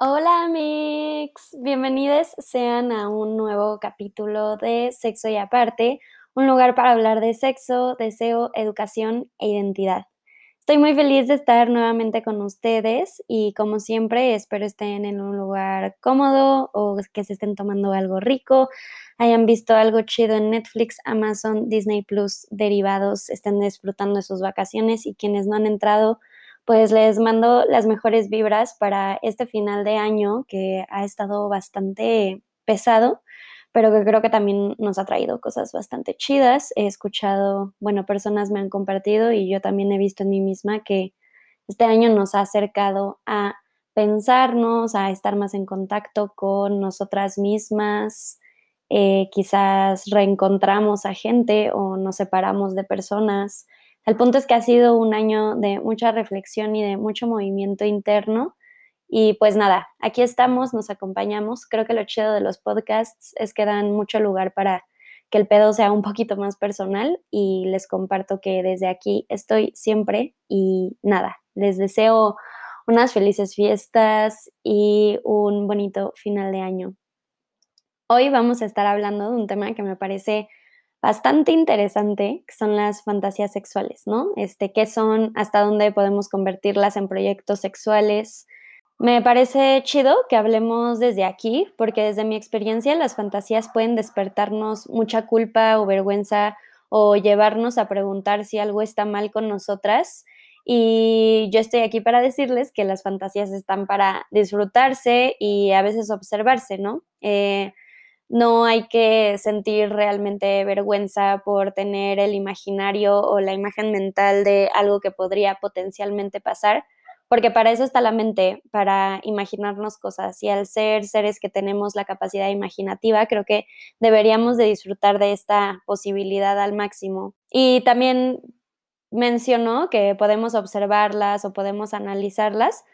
Hola mix, bienvenidos sean a un nuevo capítulo de Sexo y aparte, un lugar para hablar de sexo, deseo, educación e identidad. Estoy muy feliz de estar nuevamente con ustedes y como siempre espero estén en un lugar cómodo o que se estén tomando algo rico, hayan visto algo chido en Netflix, Amazon, Disney Plus, derivados, estén disfrutando de sus vacaciones y quienes no han entrado pues les mando las mejores vibras para este final de año que ha estado bastante pesado, pero que creo que también nos ha traído cosas bastante chidas. He escuchado, bueno, personas me han compartido y yo también he visto en mí misma que este año nos ha acercado a pensarnos, a estar más en contacto con nosotras mismas. Eh, quizás reencontramos a gente o nos separamos de personas el punto es que ha sido un año de mucha reflexión y de mucho movimiento interno. Y pues nada, aquí estamos, nos acompañamos. Creo que lo chido de los podcasts es que dan mucho lugar para que el pedo sea un poquito más personal y les comparto que desde aquí estoy siempre y nada, les deseo unas felices fiestas y un bonito final de año. Hoy vamos a estar hablando de un tema que me parece bastante interesante, son las fantasías sexuales, ¿no? Este, ¿Qué son? ¿Hasta dónde podemos convertirlas en proyectos sexuales? Me parece chido que hablemos desde aquí, porque desde mi experiencia las fantasías pueden despertarnos mucha culpa o vergüenza o llevarnos a preguntar si algo está mal con nosotras. Y yo estoy aquí para decirles que las fantasías están para disfrutarse y a veces observarse, ¿no? Eh, no hay que sentir realmente vergüenza por tener el imaginario o la imagen mental de algo que podría potencialmente pasar, porque para eso está la mente, para imaginarnos cosas. Y al ser seres que tenemos la capacidad imaginativa, creo que deberíamos de disfrutar de esta posibilidad al máximo. Y también mencionó que podemos observarlas o podemos analizarlas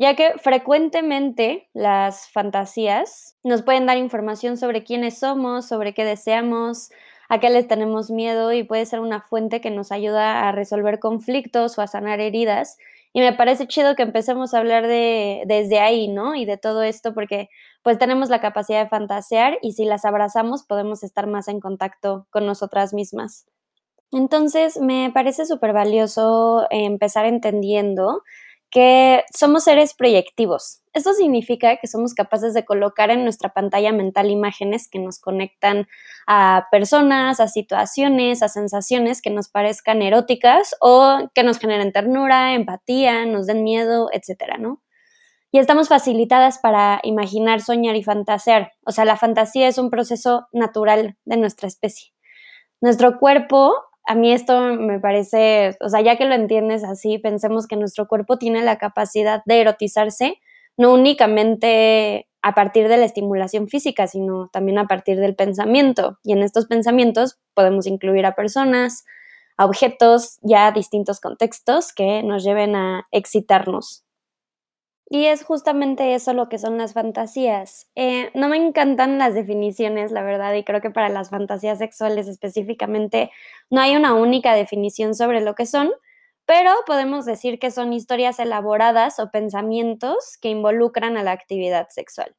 ya que frecuentemente las fantasías nos pueden dar información sobre quiénes somos, sobre qué deseamos, a qué les tenemos miedo y puede ser una fuente que nos ayuda a resolver conflictos o a sanar heridas. Y me parece chido que empecemos a hablar de desde ahí, ¿no? Y de todo esto porque pues tenemos la capacidad de fantasear y si las abrazamos podemos estar más en contacto con nosotras mismas. Entonces me parece súper valioso empezar entendiendo que somos seres proyectivos. Esto significa que somos capaces de colocar en nuestra pantalla mental imágenes que nos conectan a personas, a situaciones, a sensaciones que nos parezcan eróticas o que nos generen ternura, empatía, nos den miedo, etcétera, ¿no? Y estamos facilitadas para imaginar, soñar y fantasear. O sea, la fantasía es un proceso natural de nuestra especie. Nuestro cuerpo a mí esto me parece, o sea, ya que lo entiendes así, pensemos que nuestro cuerpo tiene la capacidad de erotizarse, no únicamente a partir de la estimulación física, sino también a partir del pensamiento. Y en estos pensamientos podemos incluir a personas, a objetos, ya distintos contextos que nos lleven a excitarnos. Y es justamente eso lo que son las fantasías. Eh, no me encantan las definiciones, la verdad, y creo que para las fantasías sexuales específicamente no hay una única definición sobre lo que son, pero podemos decir que son historias elaboradas o pensamientos que involucran a la actividad sexual.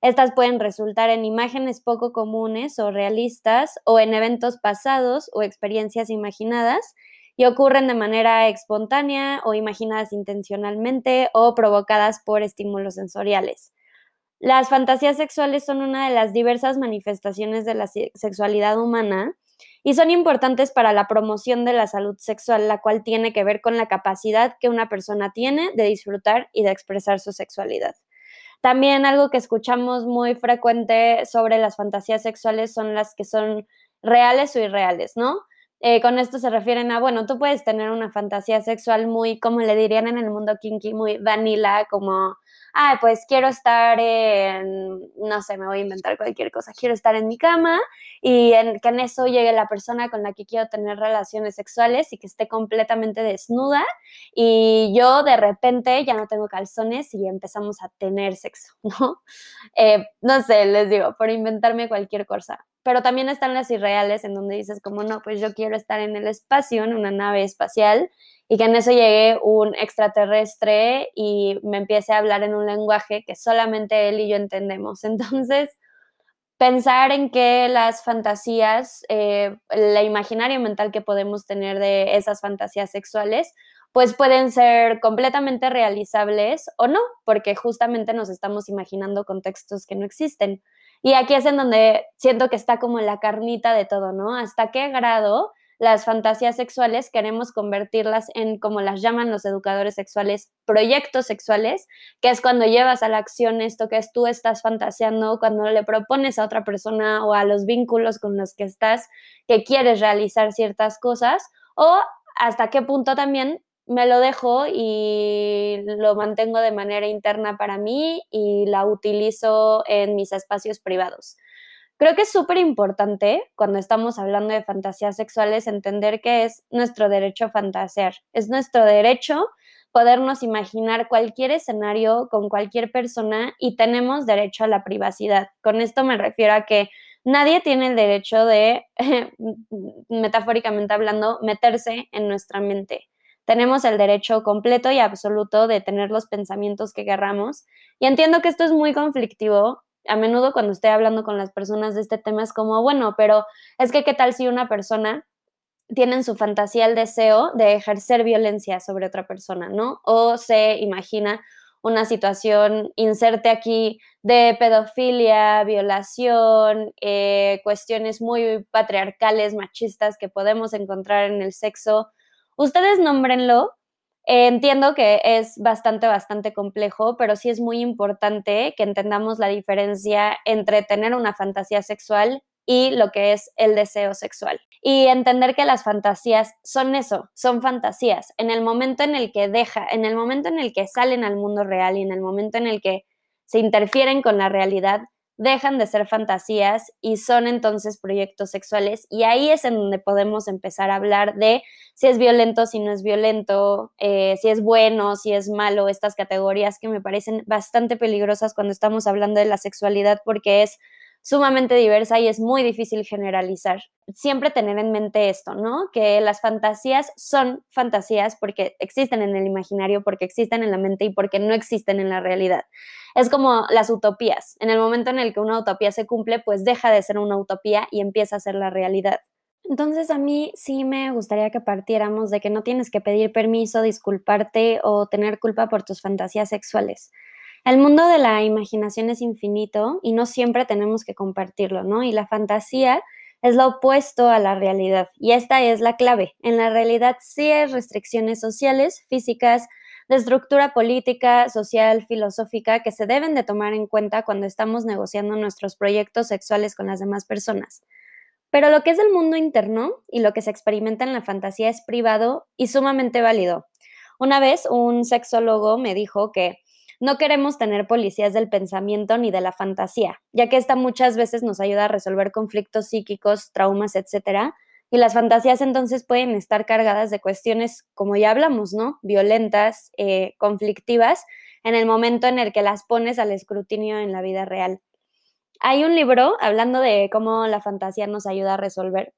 Estas pueden resultar en imágenes poco comunes o realistas o en eventos pasados o experiencias imaginadas y ocurren de manera espontánea o imaginadas intencionalmente o provocadas por estímulos sensoriales. Las fantasías sexuales son una de las diversas manifestaciones de la sexualidad humana y son importantes para la promoción de la salud sexual, la cual tiene que ver con la capacidad que una persona tiene de disfrutar y de expresar su sexualidad. También algo que escuchamos muy frecuente sobre las fantasías sexuales son las que son reales o irreales, ¿no? Eh, con esto se refieren a, bueno, tú puedes tener una fantasía sexual muy, como le dirían en el mundo kinky, muy vanilla, como, ah, pues quiero estar en, no sé, me voy a inventar cualquier cosa, quiero estar en mi cama y que en eso llegue la persona con la que quiero tener relaciones sexuales y que esté completamente desnuda y yo de repente ya no tengo calzones y empezamos a tener sexo, ¿no? Eh, no sé, les digo, por inventarme cualquier cosa. Pero también están las irreales en donde dices como no, pues yo quiero estar en el espacio, en una nave espacial y que en eso llegue un extraterrestre y me empiece a hablar en un lenguaje que solamente él y yo entendemos. Entonces, pensar en que las fantasías, eh, la imaginario mental que podemos tener de esas fantasías sexuales, pues pueden ser completamente realizables o no, porque justamente nos estamos imaginando contextos que no existen. Y aquí es en donde siento que está como la carnita de todo, ¿no? ¿Hasta qué grado las fantasías sexuales queremos convertirlas en, como las llaman los educadores sexuales, proyectos sexuales, que es cuando llevas a la acción esto que es tú estás fantaseando, cuando le propones a otra persona o a los vínculos con los que estás que quieres realizar ciertas cosas, o hasta qué punto también me lo dejo y lo mantengo de manera interna para mí y la utilizo en mis espacios privados. Creo que es súper importante cuando estamos hablando de fantasías sexuales entender que es nuestro derecho a fantasear, es nuestro derecho podernos imaginar cualquier escenario con cualquier persona y tenemos derecho a la privacidad. Con esto me refiero a que nadie tiene el derecho de, metafóricamente hablando, meterse en nuestra mente tenemos el derecho completo y absoluto de tener los pensamientos que querramos. Y entiendo que esto es muy conflictivo. A menudo cuando estoy hablando con las personas de este tema es como, bueno, pero es que qué tal si una persona tiene en su fantasía el deseo de ejercer violencia sobre otra persona, ¿no? O se imagina una situación, inserte aquí, de pedofilia, violación, eh, cuestiones muy patriarcales, machistas que podemos encontrar en el sexo Ustedes nómbrenlo. entiendo que es bastante, bastante complejo, pero sí es muy importante que entendamos la diferencia entre tener una fantasía sexual y lo que es el deseo sexual. Y entender que las fantasías son eso, son fantasías. En el momento en el que deja, en el momento en el que salen al mundo real y en el momento en el que se interfieren con la realidad, dejan de ser fantasías y son entonces proyectos sexuales. Y ahí es en donde podemos empezar a hablar de si es violento, si no es violento, eh, si es bueno, si es malo, estas categorías que me parecen bastante peligrosas cuando estamos hablando de la sexualidad porque es sumamente diversa y es muy difícil generalizar. Siempre tener en mente esto, ¿no? Que las fantasías son fantasías porque existen en el imaginario, porque existen en la mente y porque no existen en la realidad. Es como las utopías. En el momento en el que una utopía se cumple, pues deja de ser una utopía y empieza a ser la realidad. Entonces a mí sí me gustaría que partiéramos de que no tienes que pedir permiso, disculparte o tener culpa por tus fantasías sexuales. El mundo de la imaginación es infinito y no siempre tenemos que compartirlo, ¿no? Y la fantasía es lo opuesto a la realidad. Y esta es la clave. En la realidad sí hay restricciones sociales, físicas, de estructura política, social, filosófica que se deben de tomar en cuenta cuando estamos negociando nuestros proyectos sexuales con las demás personas. Pero lo que es el mundo interno y lo que se experimenta en la fantasía es privado y sumamente válido. Una vez un sexólogo me dijo que no queremos tener policías del pensamiento ni de la fantasía, ya que esta muchas veces nos ayuda a resolver conflictos psíquicos, traumas, etcétera. Y las fantasías entonces pueden estar cargadas de cuestiones, como ya hablamos, ¿no? Violentas, eh, conflictivas, en el momento en el que las pones al escrutinio en la vida real. Hay un libro hablando de cómo la fantasía nos ayuda a resolver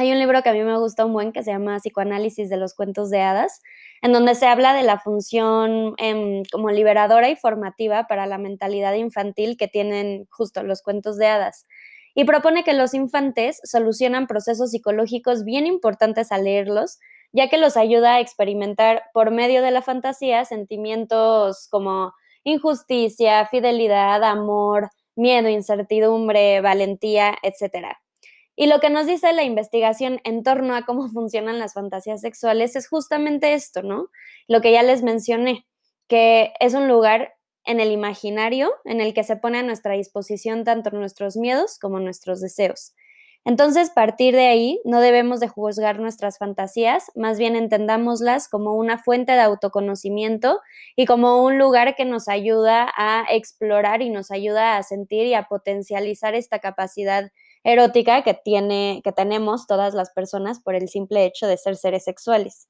hay un libro que a mí me gusta un buen que se llama Psicoanálisis de los cuentos de hadas, en donde se habla de la función em, como liberadora y formativa para la mentalidad infantil que tienen justo los cuentos de hadas. Y propone que los infantes solucionan procesos psicológicos bien importantes al leerlos, ya que los ayuda a experimentar por medio de la fantasía sentimientos como injusticia, fidelidad, amor, miedo, incertidumbre, valentía, etcétera. Y lo que nos dice la investigación en torno a cómo funcionan las fantasías sexuales es justamente esto, ¿no? Lo que ya les mencioné, que es un lugar en el imaginario en el que se pone a nuestra disposición tanto nuestros miedos como nuestros deseos. Entonces, partir de ahí, no debemos de juzgar nuestras fantasías, más bien entendámoslas como una fuente de autoconocimiento y como un lugar que nos ayuda a explorar y nos ayuda a sentir y a potencializar esta capacidad erótica que, tiene, que tenemos todas las personas por el simple hecho de ser seres sexuales.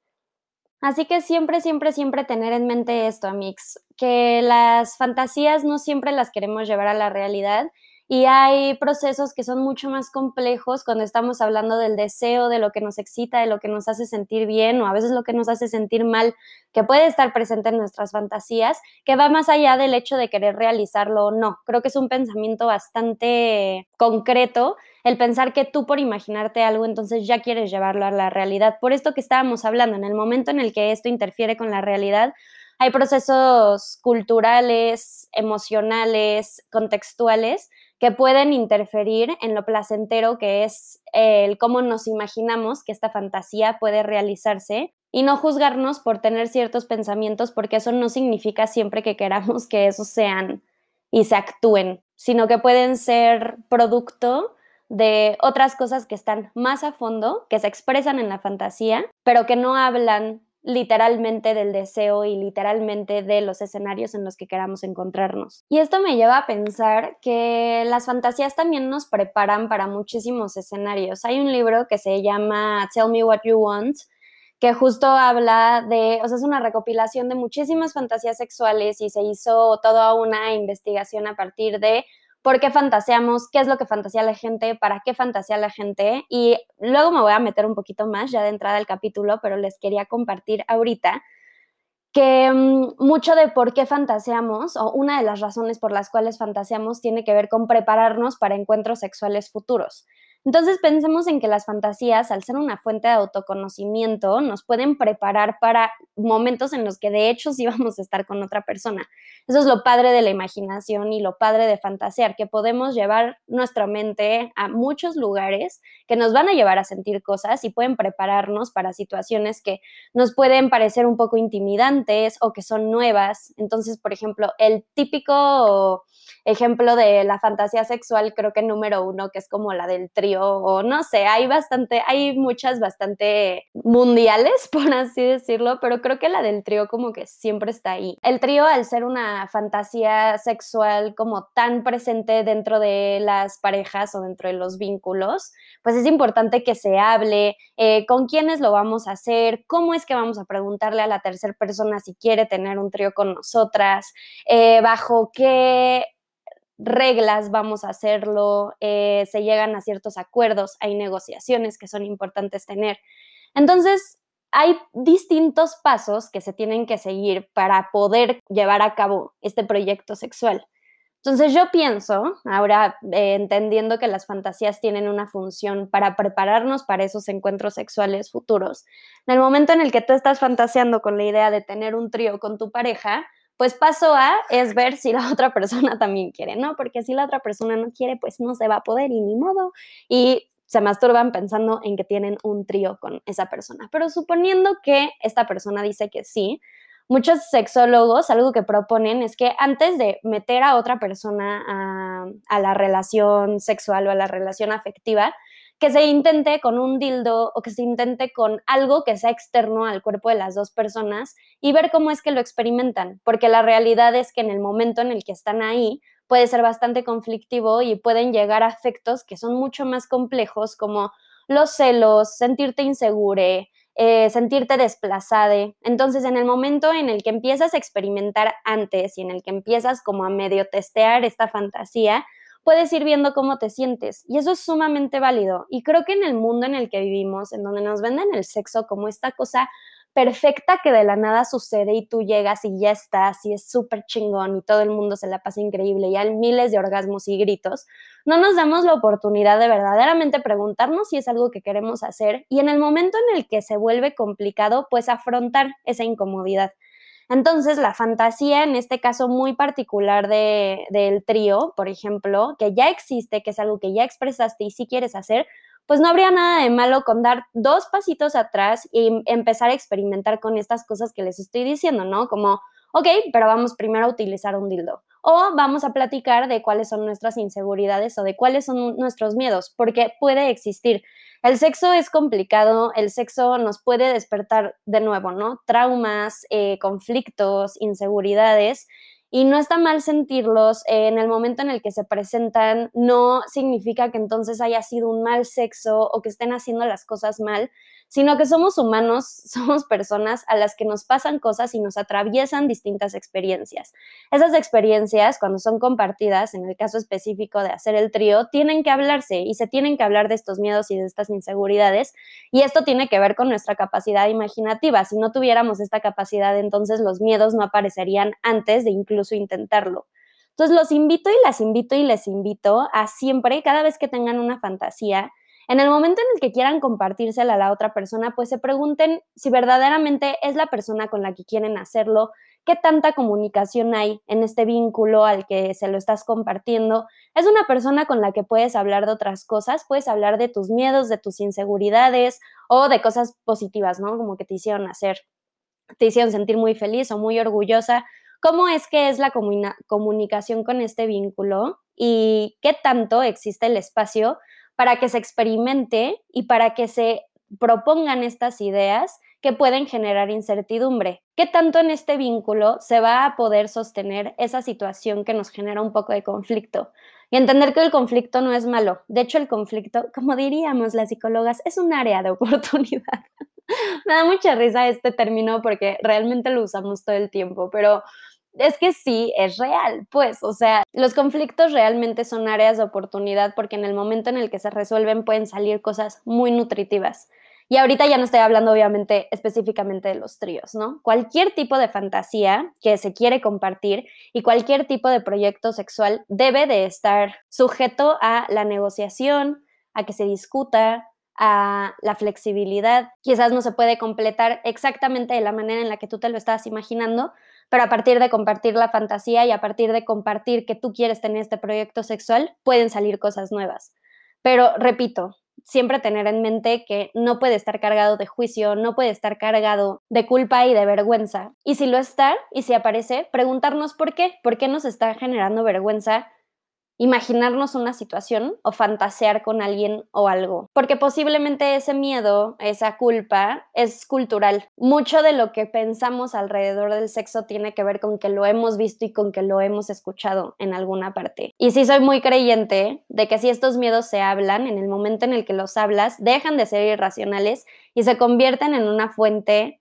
Así que siempre, siempre, siempre tener en mente esto, Amix, que las fantasías no siempre las queremos llevar a la realidad y hay procesos que son mucho más complejos cuando estamos hablando del deseo, de lo que nos excita, de lo que nos hace sentir bien o a veces lo que nos hace sentir mal, que puede estar presente en nuestras fantasías, que va más allá del hecho de querer realizarlo o no. Creo que es un pensamiento bastante concreto el pensar que tú por imaginarte algo entonces ya quieres llevarlo a la realidad. Por esto que estábamos hablando, en el momento en el que esto interfiere con la realidad, hay procesos culturales, emocionales, contextuales que pueden interferir en lo placentero que es el cómo nos imaginamos que esta fantasía puede realizarse y no juzgarnos por tener ciertos pensamientos porque eso no significa siempre que queramos que esos sean y se actúen, sino que pueden ser producto de otras cosas que están más a fondo, que se expresan en la fantasía, pero que no hablan literalmente del deseo y literalmente de los escenarios en los que queramos encontrarnos. Y esto me lleva a pensar que las fantasías también nos preparan para muchísimos escenarios. Hay un libro que se llama Tell Me What You Want, que justo habla de, o sea, es una recopilación de muchísimas fantasías sexuales y se hizo toda una investigación a partir de por qué fantaseamos, qué es lo que fantasea la gente, para qué fantasea la gente. Y luego me voy a meter un poquito más ya de entrada al capítulo, pero les quería compartir ahorita que mm, mucho de por qué fantaseamos, o una de las razones por las cuales fantaseamos, tiene que ver con prepararnos para encuentros sexuales futuros. Entonces pensemos en que las fantasías, al ser una fuente de autoconocimiento, nos pueden preparar para momentos en los que de hecho sí vamos a estar con otra persona. Eso es lo padre de la imaginación y lo padre de fantasear, que podemos llevar nuestra mente a muchos lugares que nos van a llevar a sentir cosas y pueden prepararnos para situaciones que nos pueden parecer un poco intimidantes o que son nuevas. Entonces, por ejemplo, el típico ejemplo de la fantasía sexual, creo que número uno, que es como la del trío o no sé, hay bastante, hay muchas bastante mundiales, por así decirlo, pero creo que la del trío como que siempre está ahí. El trío, al ser una fantasía sexual como tan presente dentro de las parejas o dentro de los vínculos, pues es importante que se hable eh, con quiénes lo vamos a hacer, cómo es que vamos a preguntarle a la tercera persona si quiere tener un trío con nosotras, eh, bajo qué reglas vamos a hacerlo, eh, se llegan a ciertos acuerdos, hay negociaciones que son importantes tener. Entonces, hay distintos pasos que se tienen que seguir para poder llevar a cabo este proyecto sexual. Entonces yo pienso, ahora eh, entendiendo que las fantasías tienen una función para prepararnos para esos encuentros sexuales futuros, en el momento en el que tú estás fantaseando con la idea de tener un trío con tu pareja, pues paso A es ver si la otra persona también quiere, ¿no? Porque si la otra persona no quiere, pues no se va a poder y ni modo. Y se masturban pensando en que tienen un trío con esa persona. Pero suponiendo que esta persona dice que sí, muchos sexólogos algo que proponen es que antes de meter a otra persona a, a la relación sexual o a la relación afectiva, que se intente con un dildo o que se intente con algo que sea externo al cuerpo de las dos personas y ver cómo es que lo experimentan, porque la realidad es que en el momento en el que están ahí puede ser bastante conflictivo y pueden llegar a afectos que son mucho más complejos como los celos, sentirte insegure, eh, sentirte desplazada. Entonces, en el momento en el que empiezas a experimentar antes y en el que empiezas como a medio testear esta fantasía, puedes ir viendo cómo te sientes. Y eso es sumamente válido. Y creo que en el mundo en el que vivimos, en donde nos venden el sexo como esta cosa perfecta que de la nada sucede y tú llegas y ya estás y es súper chingón y todo el mundo se la pasa increíble y hay miles de orgasmos y gritos, no nos damos la oportunidad de verdaderamente preguntarnos si es algo que queremos hacer y en el momento en el que se vuelve complicado, pues afrontar esa incomodidad. Entonces, la fantasía, en este caso muy particular de, del trío, por ejemplo, que ya existe, que es algo que ya expresaste y si quieres hacer, pues no habría nada de malo con dar dos pasitos atrás y empezar a experimentar con estas cosas que les estoy diciendo, ¿no? Como, ok, pero vamos primero a utilizar un dildo. O vamos a platicar de cuáles son nuestras inseguridades o de cuáles son nuestros miedos, porque puede existir. El sexo es complicado, el sexo nos puede despertar de nuevo, ¿no? Traumas, eh, conflictos, inseguridades. Y no está mal sentirlos en el momento en el que se presentan, no significa que entonces haya sido un mal sexo o que estén haciendo las cosas mal, sino que somos humanos, somos personas a las que nos pasan cosas y nos atraviesan distintas experiencias. Esas experiencias, cuando son compartidas, en el caso específico de hacer el trío, tienen que hablarse y se tienen que hablar de estos miedos y de estas inseguridades. Y esto tiene que ver con nuestra capacidad imaginativa. Si no tuviéramos esta capacidad, entonces los miedos no aparecerían antes de incluso intentarlo. Entonces los invito y las invito y les invito a siempre, cada vez que tengan una fantasía, en el momento en el que quieran compartírsela a la otra persona, pues se pregunten si verdaderamente es la persona con la que quieren hacerlo, qué tanta comunicación hay en este vínculo al que se lo estás compartiendo. Es una persona con la que puedes hablar de otras cosas, puedes hablar de tus miedos, de tus inseguridades o de cosas positivas, ¿no? Como que te hicieron hacer, te hicieron sentir muy feliz o muy orgullosa. ¿Cómo es que es la comunicación con este vínculo y qué tanto existe el espacio para que se experimente y para que se propongan estas ideas que pueden generar incertidumbre. ¿Qué tanto en este vínculo se va a poder sostener esa situación que nos genera un poco de conflicto? Y entender que el conflicto no es malo. De hecho, el conflicto, como diríamos las psicólogas, es un área de oportunidad. Me da mucha risa este término porque realmente lo usamos todo el tiempo, pero es que sí, es real, pues, o sea, los conflictos realmente son áreas de oportunidad porque en el momento en el que se resuelven pueden salir cosas muy nutritivas. Y ahorita ya no estoy hablando obviamente específicamente de los tríos, ¿no? Cualquier tipo de fantasía que se quiere compartir y cualquier tipo de proyecto sexual debe de estar sujeto a la negociación, a que se discuta, a la flexibilidad. Quizás no se puede completar exactamente de la manera en la que tú te lo estabas imaginando, pero a partir de compartir la fantasía y a partir de compartir que tú quieres tener este proyecto sexual, pueden salir cosas nuevas. Pero repito, siempre tener en mente que no puede estar cargado de juicio, no puede estar cargado de culpa y de vergüenza. Y si lo está, y si aparece, preguntarnos por qué, por qué nos está generando vergüenza imaginarnos una situación o fantasear con alguien o algo, porque posiblemente ese miedo, esa culpa es cultural. Mucho de lo que pensamos alrededor del sexo tiene que ver con que lo hemos visto y con que lo hemos escuchado en alguna parte. Y sí soy muy creyente de que si estos miedos se hablan, en el momento en el que los hablas, dejan de ser irracionales y se convierten en una fuente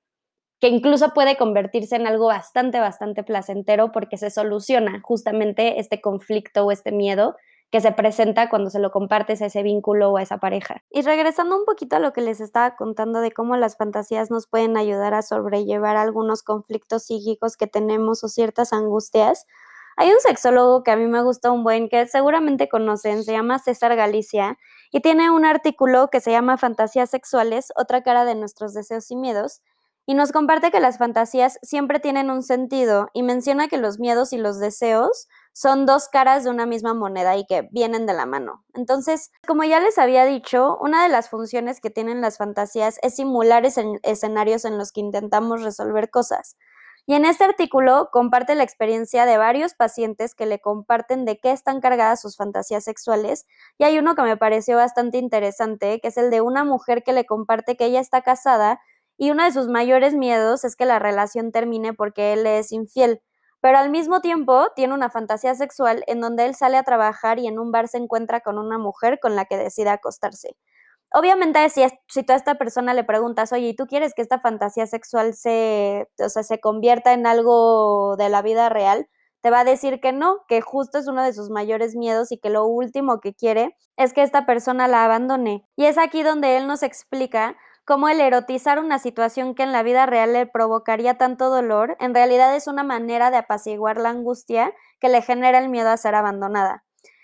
que incluso puede convertirse en algo bastante, bastante placentero porque se soluciona justamente este conflicto o este miedo que se presenta cuando se lo compartes a ese vínculo o a esa pareja. Y regresando un poquito a lo que les estaba contando de cómo las fantasías nos pueden ayudar a sobrellevar algunos conflictos psíquicos que tenemos o ciertas angustias, hay un sexólogo que a mí me gusta un buen, que seguramente conocen, se llama César Galicia, y tiene un artículo que se llama Fantasías sexuales, otra cara de nuestros deseos y miedos, y nos comparte que las fantasías siempre tienen un sentido y menciona que los miedos y los deseos son dos caras de una misma moneda y que vienen de la mano. Entonces, como ya les había dicho, una de las funciones que tienen las fantasías es simular escenarios en los que intentamos resolver cosas. Y en este artículo comparte la experiencia de varios pacientes que le comparten de qué están cargadas sus fantasías sexuales. Y hay uno que me pareció bastante interesante, que es el de una mujer que le comparte que ella está casada y uno de sus mayores miedos es que la relación termine porque él es infiel. Pero al mismo tiempo tiene una fantasía sexual en donde él sale a trabajar y en un bar se encuentra con una mujer con la que decide acostarse. Obviamente, si, si tú a esta persona le preguntas, oye, ¿y tú quieres que esta fantasía sexual se, o sea, se convierta en algo de la vida real? Te va a decir que no, que justo es uno de sus mayores miedos y que lo último que quiere es que esta persona la abandone. Y es aquí donde él nos explica cómo el erotizar una situación que en la vida real le provocaría tanto dolor, en realidad es una manera de apaciguar la angustia que le genera el miedo a ser abandonada.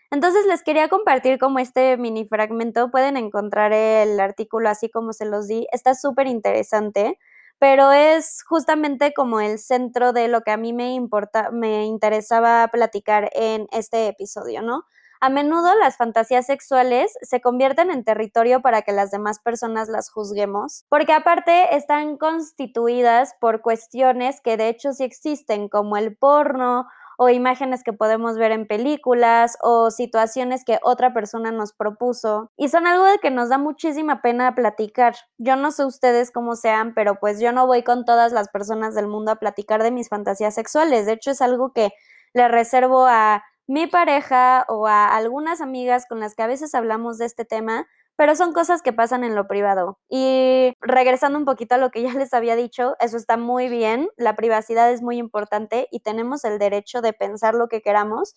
Entonces les quería compartir como este mini fragmento, pueden encontrar el artículo así como se los di, está súper interesante, pero es justamente como el centro de lo que a mí me importa, me interesaba platicar en este episodio, ¿no? A menudo las fantasías sexuales se convierten en territorio para que las demás personas las juzguemos, porque aparte están constituidas por cuestiones que de hecho sí existen, como el porno o imágenes que podemos ver en películas o situaciones que otra persona nos propuso y son algo de que nos da muchísima pena platicar. Yo no sé ustedes cómo sean, pero pues yo no voy con todas las personas del mundo a platicar de mis fantasías sexuales. De hecho es algo que le reservo a mi pareja o a algunas amigas con las que a veces hablamos de este tema, pero son cosas que pasan en lo privado. Y regresando un poquito a lo que ya les había dicho, eso está muy bien, la privacidad es muy importante y tenemos el derecho de pensar lo que queramos,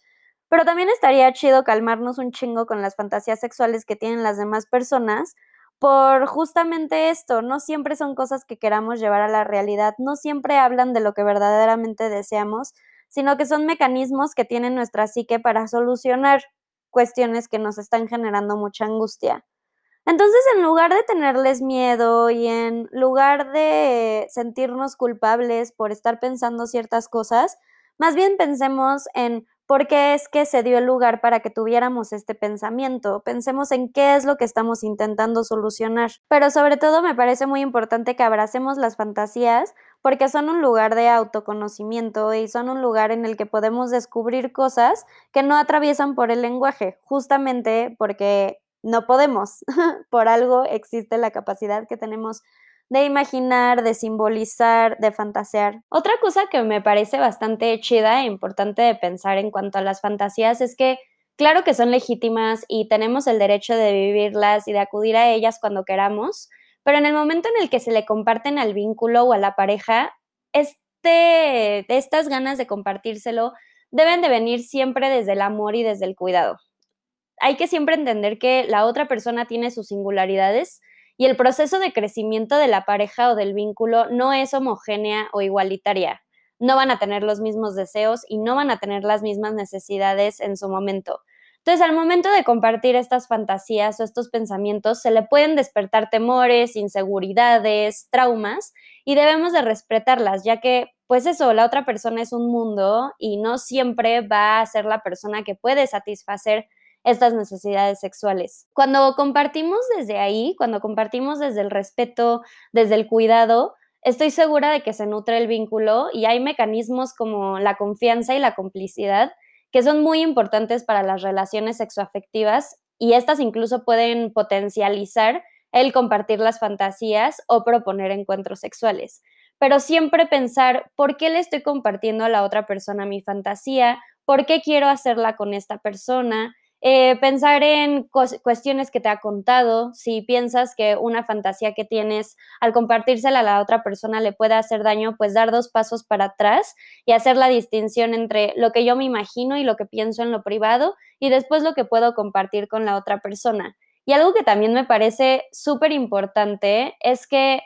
pero también estaría chido calmarnos un chingo con las fantasías sexuales que tienen las demás personas por justamente esto, no siempre son cosas que queramos llevar a la realidad, no siempre hablan de lo que verdaderamente deseamos, sino que son mecanismos que tiene nuestra psique para solucionar cuestiones que nos están generando mucha angustia. Entonces, en lugar de tenerles miedo y en lugar de sentirnos culpables por estar pensando ciertas cosas, más bien pensemos en por qué es que se dio el lugar para que tuviéramos este pensamiento. Pensemos en qué es lo que estamos intentando solucionar. Pero sobre todo me parece muy importante que abracemos las fantasías porque son un lugar de autoconocimiento y son un lugar en el que podemos descubrir cosas que no atraviesan por el lenguaje, justamente porque no podemos. Por algo existe la capacidad que tenemos de imaginar, de simbolizar, de fantasear. Otra cosa que me parece bastante chida e importante de pensar en cuanto a las fantasías es que claro que son legítimas y tenemos el derecho de vivirlas y de acudir a ellas cuando queramos, pero en el momento en el que se le comparten al vínculo o a la pareja, este, estas ganas de compartírselo deben de venir siempre desde el amor y desde el cuidado hay que siempre entender que la otra persona tiene sus singularidades y el proceso de crecimiento de la pareja o del vínculo no es homogénea o igualitaria. No van a tener los mismos deseos y no van a tener las mismas necesidades en su momento. Entonces, al momento de compartir estas fantasías o estos pensamientos, se le pueden despertar temores, inseguridades, traumas y debemos de respetarlas, ya que, pues eso, la otra persona es un mundo y no siempre va a ser la persona que puede satisfacer estas necesidades sexuales. Cuando compartimos desde ahí, cuando compartimos desde el respeto, desde el cuidado, estoy segura de que se nutre el vínculo y hay mecanismos como la confianza y la complicidad que son muy importantes para las relaciones sexoafectivas y estas incluso pueden potencializar el compartir las fantasías o proponer encuentros sexuales. Pero siempre pensar por qué le estoy compartiendo a la otra persona mi fantasía, por qué quiero hacerla con esta persona, eh, pensar en cuestiones que te ha contado, si piensas que una fantasía que tienes al compartírsela a la otra persona le puede hacer daño, pues dar dos pasos para atrás y hacer la distinción entre lo que yo me imagino y lo que pienso en lo privado y después lo que puedo compartir con la otra persona. Y algo que también me parece súper importante es que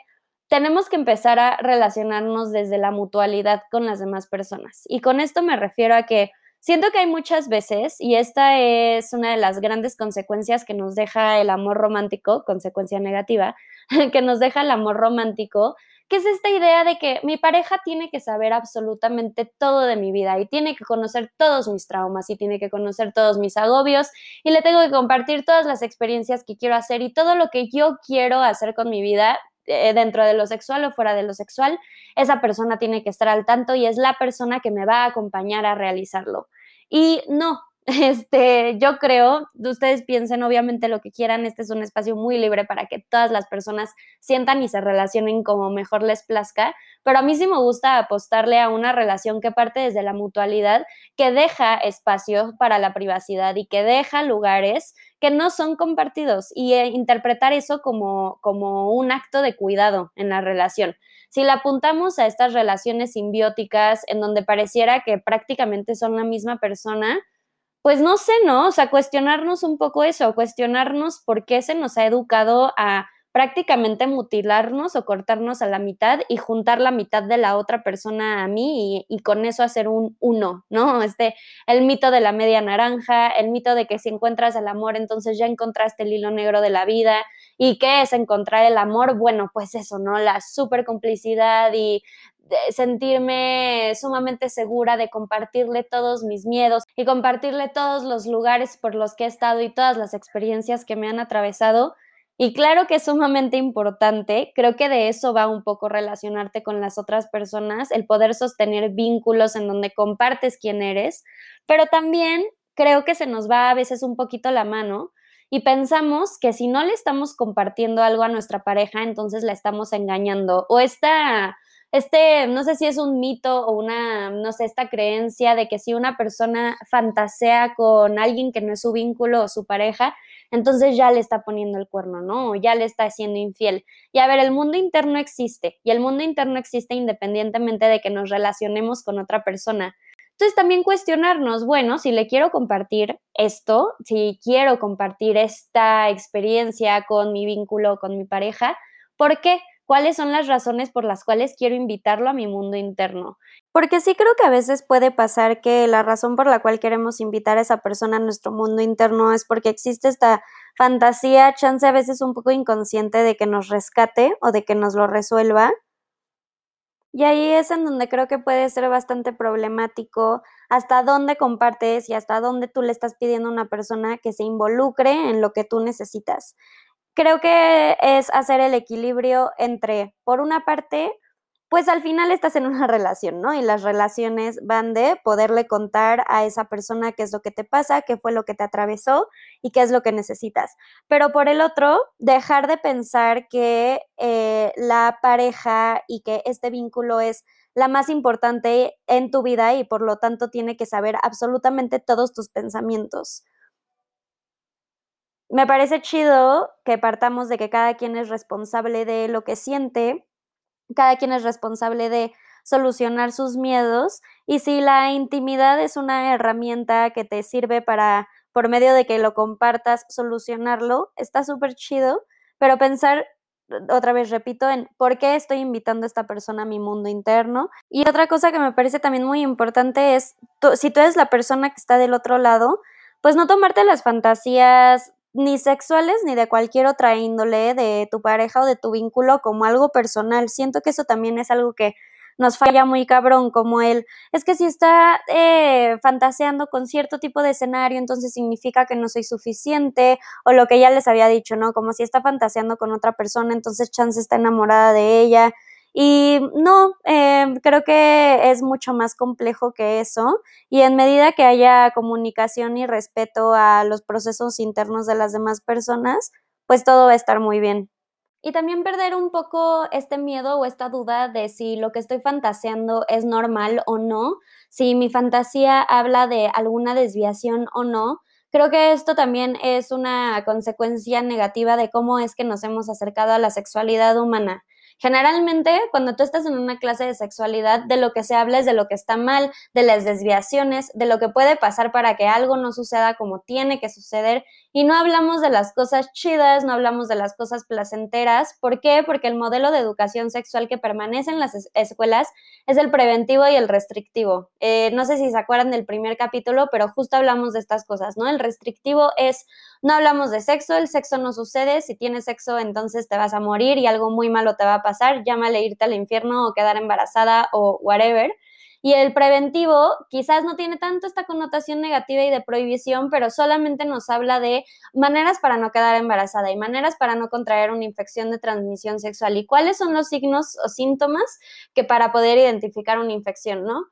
tenemos que empezar a relacionarnos desde la mutualidad con las demás personas. Y con esto me refiero a que Siento que hay muchas veces, y esta es una de las grandes consecuencias que nos deja el amor romántico, consecuencia negativa, que nos deja el amor romántico, que es esta idea de que mi pareja tiene que saber absolutamente todo de mi vida y tiene que conocer todos mis traumas y tiene que conocer todos mis agobios y le tengo que compartir todas las experiencias que quiero hacer y todo lo que yo quiero hacer con mi vida eh, dentro de lo sexual o fuera de lo sexual, esa persona tiene que estar al tanto y es la persona que me va a acompañar a realizarlo. Y no, este, yo creo, ustedes piensen obviamente lo que quieran, este es un espacio muy libre para que todas las personas sientan y se relacionen como mejor les plazca, pero a mí sí me gusta apostarle a una relación que parte desde la mutualidad, que deja espacio para la privacidad y que deja lugares que no son compartidos y eh, interpretar eso como, como un acto de cuidado en la relación. Si la apuntamos a estas relaciones simbióticas en donde pareciera que prácticamente son la misma persona, pues no sé, ¿no? O sea, cuestionarnos un poco eso, cuestionarnos por qué se nos ha educado a prácticamente mutilarnos o cortarnos a la mitad y juntar la mitad de la otra persona a mí y, con eso hacer un uno, ¿no? Este, el mito de la media naranja, el mito de que si encuentras el amor, entonces ya encontraste el hilo negro de la vida. ¿Y qué es encontrar el amor? Bueno, pues eso, ¿no? La super complicidad y sentirme sumamente segura de compartirle todos mis miedos y compartirle todos los lugares por los que he estado y todas las experiencias que me han atravesado. Y claro que es sumamente importante, creo que de eso va un poco relacionarte con las otras personas, el poder sostener vínculos en donde compartes quién eres, pero también creo que se nos va a veces un poquito la mano y pensamos que si no le estamos compartiendo algo a nuestra pareja, entonces la estamos engañando o esta este, no sé si es un mito o una, no sé, esta creencia de que si una persona fantasea con alguien que no es su vínculo o su pareja, entonces ya le está poniendo el cuerno, ¿no? Ya le está haciendo infiel. Y a ver, el mundo interno existe y el mundo interno existe independientemente de que nos relacionemos con otra persona. Entonces también cuestionarnos, bueno, si le quiero compartir esto, si quiero compartir esta experiencia con mi vínculo, con mi pareja, ¿por qué? Cuáles son las razones por las cuales quiero invitarlo a mi mundo interno. Porque sí creo que a veces puede pasar que la razón por la cual queremos invitar a esa persona a nuestro mundo interno es porque existe esta fantasía, chance a veces un poco inconsciente de que nos rescate o de que nos lo resuelva. Y ahí es en donde creo que puede ser bastante problemático hasta dónde compartes y hasta dónde tú le estás pidiendo a una persona que se involucre en lo que tú necesitas creo que es hacer el equilibrio entre, por una parte, pues al final estás en una relación, ¿no? Y las relaciones van de poderle contar a esa persona qué es lo que te pasa, qué fue lo que te atravesó y qué es lo que necesitas. Pero por el otro, dejar de pensar que eh, la pareja y que este vínculo es la más importante en tu vida y por lo tanto tiene que saber absolutamente todos tus pensamientos me parece chido que partamos de que cada quien es responsable de lo que siente, cada quien es responsable de solucionar sus miedos y si la intimidad es una herramienta que te sirve para, por medio de que lo compartas, solucionarlo, está súper chido, pero pensar, otra vez repito, en por qué estoy invitando a esta persona a mi mundo interno. Y otra cosa que me parece también muy importante es, si tú eres la persona que está del otro lado, pues no tomarte las fantasías ni sexuales ni de cualquier otra índole de tu pareja o de tu vínculo como algo personal. Siento que eso también es algo que nos falla muy cabrón, como él, es que si está eh, fantaseando con cierto tipo de escenario, entonces significa que no soy suficiente, o lo que ya les había dicho, ¿no? Como si está fantaseando con otra persona, entonces Chance está enamorada de ella, y no, eh, creo que es mucho más complejo que eso y en medida que haya comunicación y respeto a los procesos internos de las demás personas, pues todo va a estar muy bien. Y también perder un poco este miedo o esta duda de si lo que estoy fantaseando es normal o no, si mi fantasía habla de alguna desviación o no. Creo que esto también es una consecuencia negativa de cómo es que nos hemos acercado a la sexualidad humana. Generalmente, cuando tú estás en una clase de sexualidad, de lo que se habla es de lo que está mal, de las desviaciones, de lo que puede pasar para que algo no suceda como tiene que suceder. Y no hablamos de las cosas chidas, no hablamos de las cosas placenteras. ¿Por qué? Porque el modelo de educación sexual que permanece en las escuelas es el preventivo y el restrictivo. Eh, no sé si se acuerdan del primer capítulo, pero justo hablamos de estas cosas, ¿no? El restrictivo es, no hablamos de sexo, el sexo no sucede, si tienes sexo entonces te vas a morir y algo muy malo te va a pasar, llámale irte al infierno o quedar embarazada o whatever. Y el preventivo quizás no tiene tanto esta connotación negativa y de prohibición, pero solamente nos habla de maneras para no quedar embarazada y maneras para no contraer una infección de transmisión sexual y cuáles son los signos o síntomas que para poder identificar una infección, ¿no?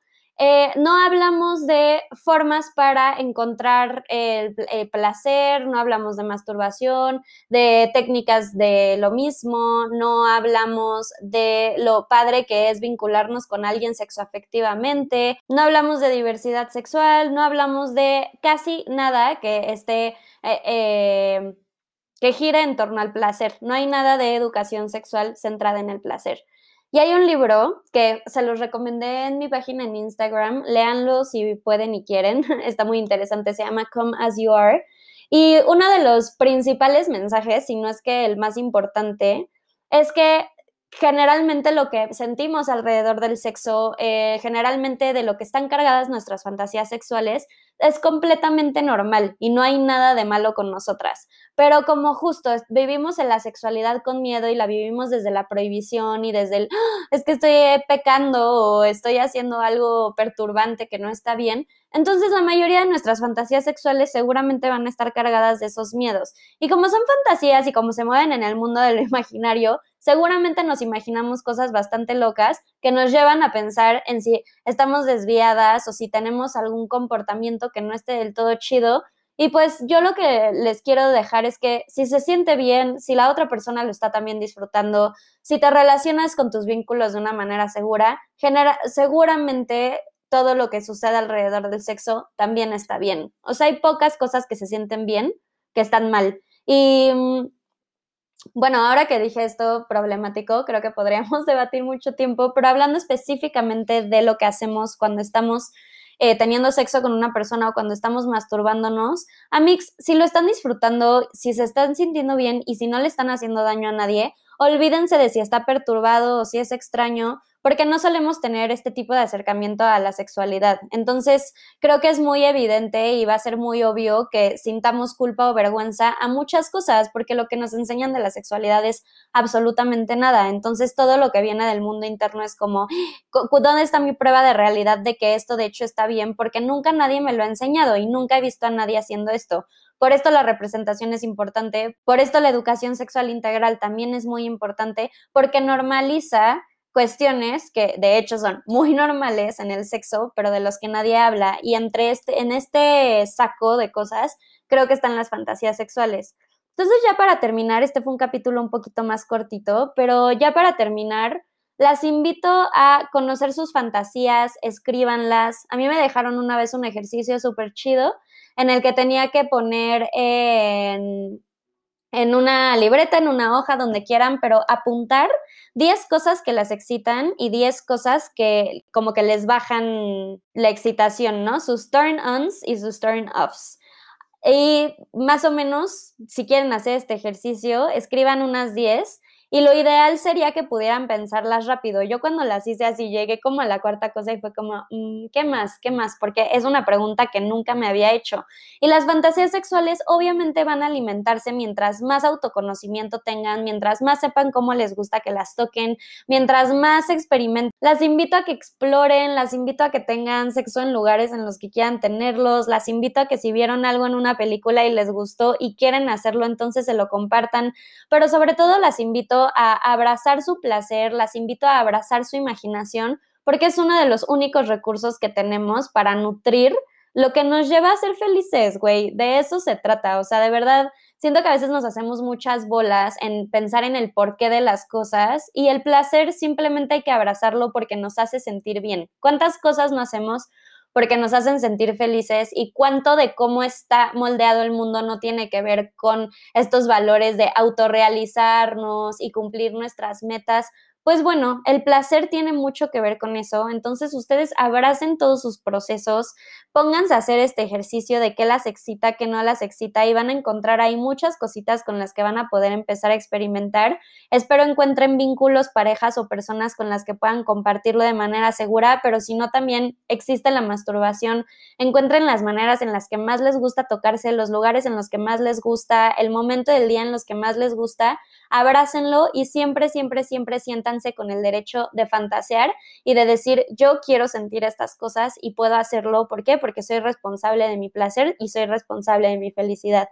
Eh, no hablamos de formas para encontrar el, placer, no hablamos de masturbación, de técnicas de lo mismo, no hablamos de lo padre que es vincularnos con alguien sexoafectivamente, no hablamos de diversidad sexual, no hablamos de casi nada que esté... Eh, eh, que gire en torno al placer. No hay nada de educación sexual centrada en el placer. Y hay un libro que se los recomendé en mi página en Instagram, léanlo si pueden y quieren, está muy interesante, se llama Come As You Are. Y uno de los principales mensajes, si no es que el más importante, es que generalmente lo que sentimos alrededor del sexo, eh, generalmente de lo que están cargadas nuestras fantasías sexuales, es completamente normal y no hay nada de malo con nosotras. Pero como justo vivimos en la sexualidad con miedo y la vivimos desde la prohibición y desde el, ¡Ah! es que estoy pecando o estoy haciendo algo perturbante que no está bien, entonces la mayoría de nuestras fantasías sexuales seguramente van a estar cargadas de esos miedos. Y como son fantasías y como se mueven en el mundo de lo imaginario, seguramente nos imaginamos cosas bastante locas que nos llevan a pensar en si estamos desviadas o si tenemos algún comportamiento que no esté del todo chido. Y pues yo lo que les quiero dejar es que si se siente bien, si la otra persona lo está también disfrutando, si te relacionas con tus vínculos de una manera segura, genera, seguramente todo lo que sucede alrededor del sexo también está bien. O sea, hay pocas cosas que se sienten bien que están mal. Y mm, bueno, ahora que dije esto problemático, creo que podríamos debatir mucho tiempo, pero hablando específicamente de lo que hacemos cuando estamos eh, teniendo sexo con una persona o cuando estamos masturbándonos, Amix, si lo están disfrutando, si se están sintiendo bien y si no le están haciendo daño a nadie, olvídense de si está perturbado o si es extraño, porque no solemos tener este tipo de acercamiento a la sexualidad. Entonces, creo que es muy evidente y va a ser muy obvio que sintamos culpa o vergüenza a muchas cosas, porque lo que nos enseñan de la sexualidad es absolutamente nada. Entonces, todo lo que viene del mundo interno es como, ¿dónde está mi prueba de realidad de que esto de hecho está bien? Porque nunca nadie me lo ha enseñado y nunca he visto a nadie haciendo esto. Por esto la representación es importante, por esto la educación sexual integral también es muy importante, porque normaliza cuestiones que de hecho son muy normales en el sexo, pero de los que nadie habla. Y entre este, en este saco de cosas, creo que están las fantasías sexuales. Entonces, ya para terminar, este fue un capítulo un poquito más cortito, pero ya para terminar, las invito a conocer sus fantasías, escríbanlas. A mí me dejaron una vez un ejercicio súper chido en el que tenía que poner en en una libreta, en una hoja, donde quieran, pero apuntar 10 cosas que las excitan y 10 cosas que como que les bajan la excitación, ¿no? Sus turn-ons y sus turn-offs. Y más o menos, si quieren hacer este ejercicio, escriban unas 10 y lo ideal sería que pudieran pensarlas rápido. Yo cuando las hice así llegué como a la cuarta cosa y fue como, mm, ¿qué más? ¿Qué más? Porque es una pregunta que nunca me había hecho. Y las fantasías sexuales obviamente van a alimentarse mientras más autoconocimiento tengan, mientras más sepan cómo les gusta que las toquen, mientras más experimenten. Las invito a que exploren, las invito a que tengan sexo en lugares en los que quieran tenerlos, las invito a que si vieron algo en una película y les gustó y quieren hacerlo, entonces se lo compartan, pero sobre todo las invito a abrazar su placer, las invito a abrazar su imaginación, porque es uno de los únicos recursos que tenemos para nutrir lo que nos lleva a ser felices, güey. De eso se trata. O sea, de verdad, siento que a veces nos hacemos muchas bolas en pensar en el porqué de las cosas y el placer simplemente hay que abrazarlo porque nos hace sentir bien. ¿Cuántas cosas no hacemos porque nos hacen sentir felices y cuánto de cómo está moldeado el mundo no tiene que ver con estos valores de autorrealizarnos y cumplir nuestras metas pues bueno, el placer tiene mucho que ver con eso, entonces ustedes abracen todos sus procesos, pónganse a hacer este ejercicio de qué las excita, qué no las excita y van a encontrar ahí muchas cositas con las que van a poder empezar a experimentar. Espero encuentren vínculos, parejas o personas con las que puedan compartirlo de manera segura, pero si no también existe la masturbación, encuentren las maneras en las que más les gusta tocarse, los lugares en los que más les gusta, el momento del día en los que más les gusta, abrácenlo y siempre, siempre, siempre sientan con el derecho de fantasear y de decir, yo quiero sentir estas cosas y puedo hacerlo. ¿Por qué? Porque soy responsable de mi placer y soy responsable de mi felicidad.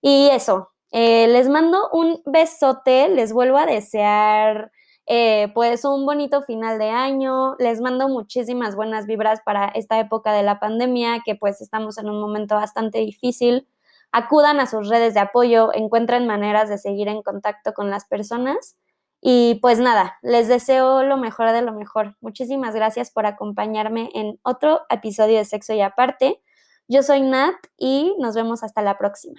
Y eso, eh, les mando un besote, les vuelvo a desear eh, pues un bonito final de año, les mando muchísimas buenas vibras para esta época de la pandemia, que pues estamos en un momento bastante difícil. Acudan a sus redes de apoyo, encuentren maneras de seguir en contacto con las personas y pues nada, les deseo lo mejor de lo mejor. Muchísimas gracias por acompañarme en otro episodio de Sexo y Aparte. Yo soy Nat y nos vemos hasta la próxima.